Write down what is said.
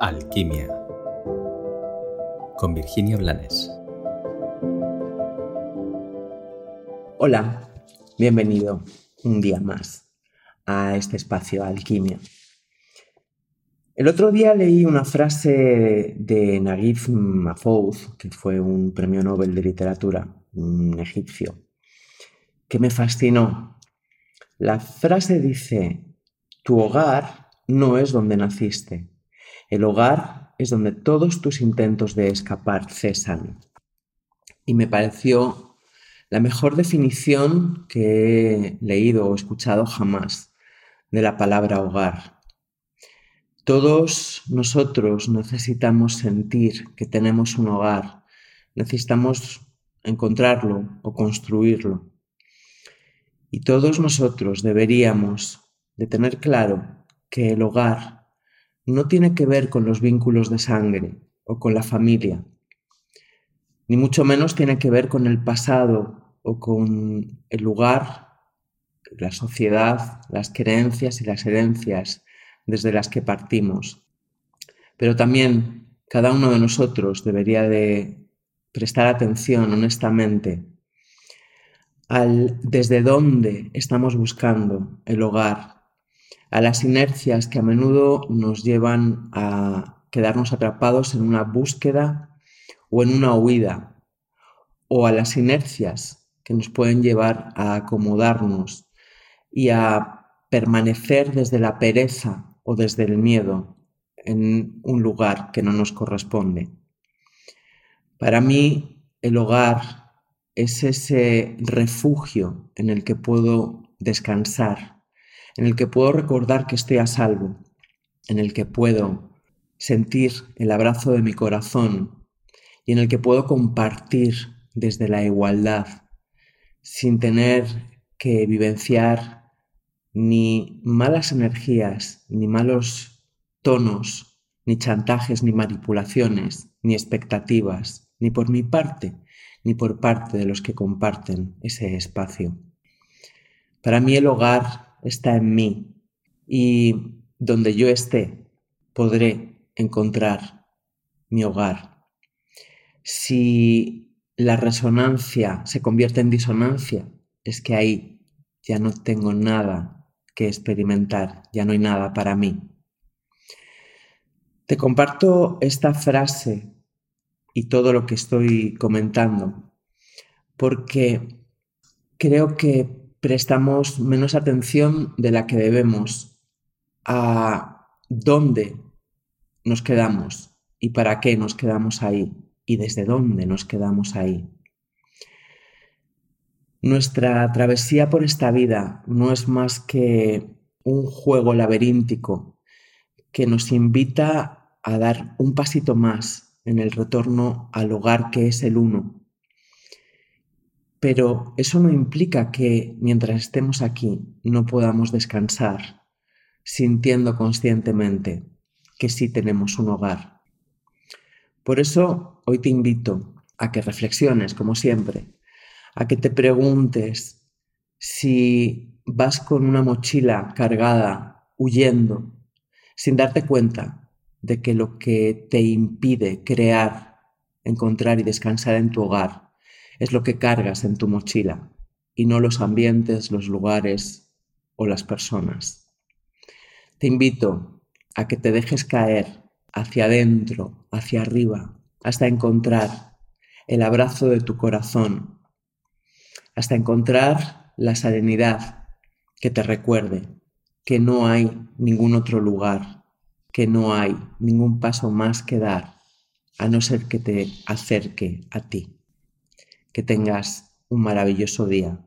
Alquimia con Virginia Blanes. Hola, bienvenido un día más a este espacio Alquimia. El otro día leí una frase de Naguib Mahfouz, que fue un premio Nobel de literatura, un egipcio, que me fascinó. La frase dice, tu hogar no es donde naciste, el hogar es donde todos tus intentos de escapar cesan. Y me pareció la mejor definición que he leído o escuchado jamás de la palabra hogar. Todos nosotros necesitamos sentir que tenemos un hogar, necesitamos encontrarlo o construirlo. Y todos nosotros deberíamos de tener claro que el hogar no tiene que ver con los vínculos de sangre o con la familia, ni mucho menos tiene que ver con el pasado o con el lugar, la sociedad, las creencias y las herencias desde las que partimos. Pero también cada uno de nosotros debería de prestar atención honestamente al desde dónde estamos buscando el hogar a las inercias que a menudo nos llevan a quedarnos atrapados en una búsqueda o en una huida, o a las inercias que nos pueden llevar a acomodarnos y a permanecer desde la pereza o desde el miedo en un lugar que no nos corresponde. Para mí, el hogar es ese refugio en el que puedo descansar en el que puedo recordar que estoy a salvo, en el que puedo sentir el abrazo de mi corazón y en el que puedo compartir desde la igualdad, sin tener que vivenciar ni malas energías, ni malos tonos, ni chantajes, ni manipulaciones, ni expectativas, ni por mi parte, ni por parte de los que comparten ese espacio. Para mí el hogar está en mí y donde yo esté podré encontrar mi hogar. Si la resonancia se convierte en disonancia, es que ahí ya no tengo nada que experimentar, ya no hay nada para mí. Te comparto esta frase y todo lo que estoy comentando porque creo que prestamos menos atención de la que debemos a dónde nos quedamos y para qué nos quedamos ahí y desde dónde nos quedamos ahí. Nuestra travesía por esta vida no es más que un juego laberíntico que nos invita a dar un pasito más en el retorno al hogar que es el uno, pero eso no implica que mientras estemos aquí no podamos descansar, sintiendo conscientemente que sí tenemos un hogar. Por eso hoy te invito a que reflexiones, como siempre, a que te preguntes si vas con una mochila cargada, huyendo, sin darte cuenta de que lo que te impide crear, encontrar y descansar en tu hogar es lo que cargas en tu mochila y no los ambientes, los lugares o las personas. Te invito a que te dejes caer hacia adentro, hacia arriba, hasta encontrar el abrazo de tu corazón, hasta encontrar la serenidad que te recuerde que no hay ningún otro lugar, que no hay ningún paso más que dar, a no ser que te acerque a ti. Que tengas un maravilloso día.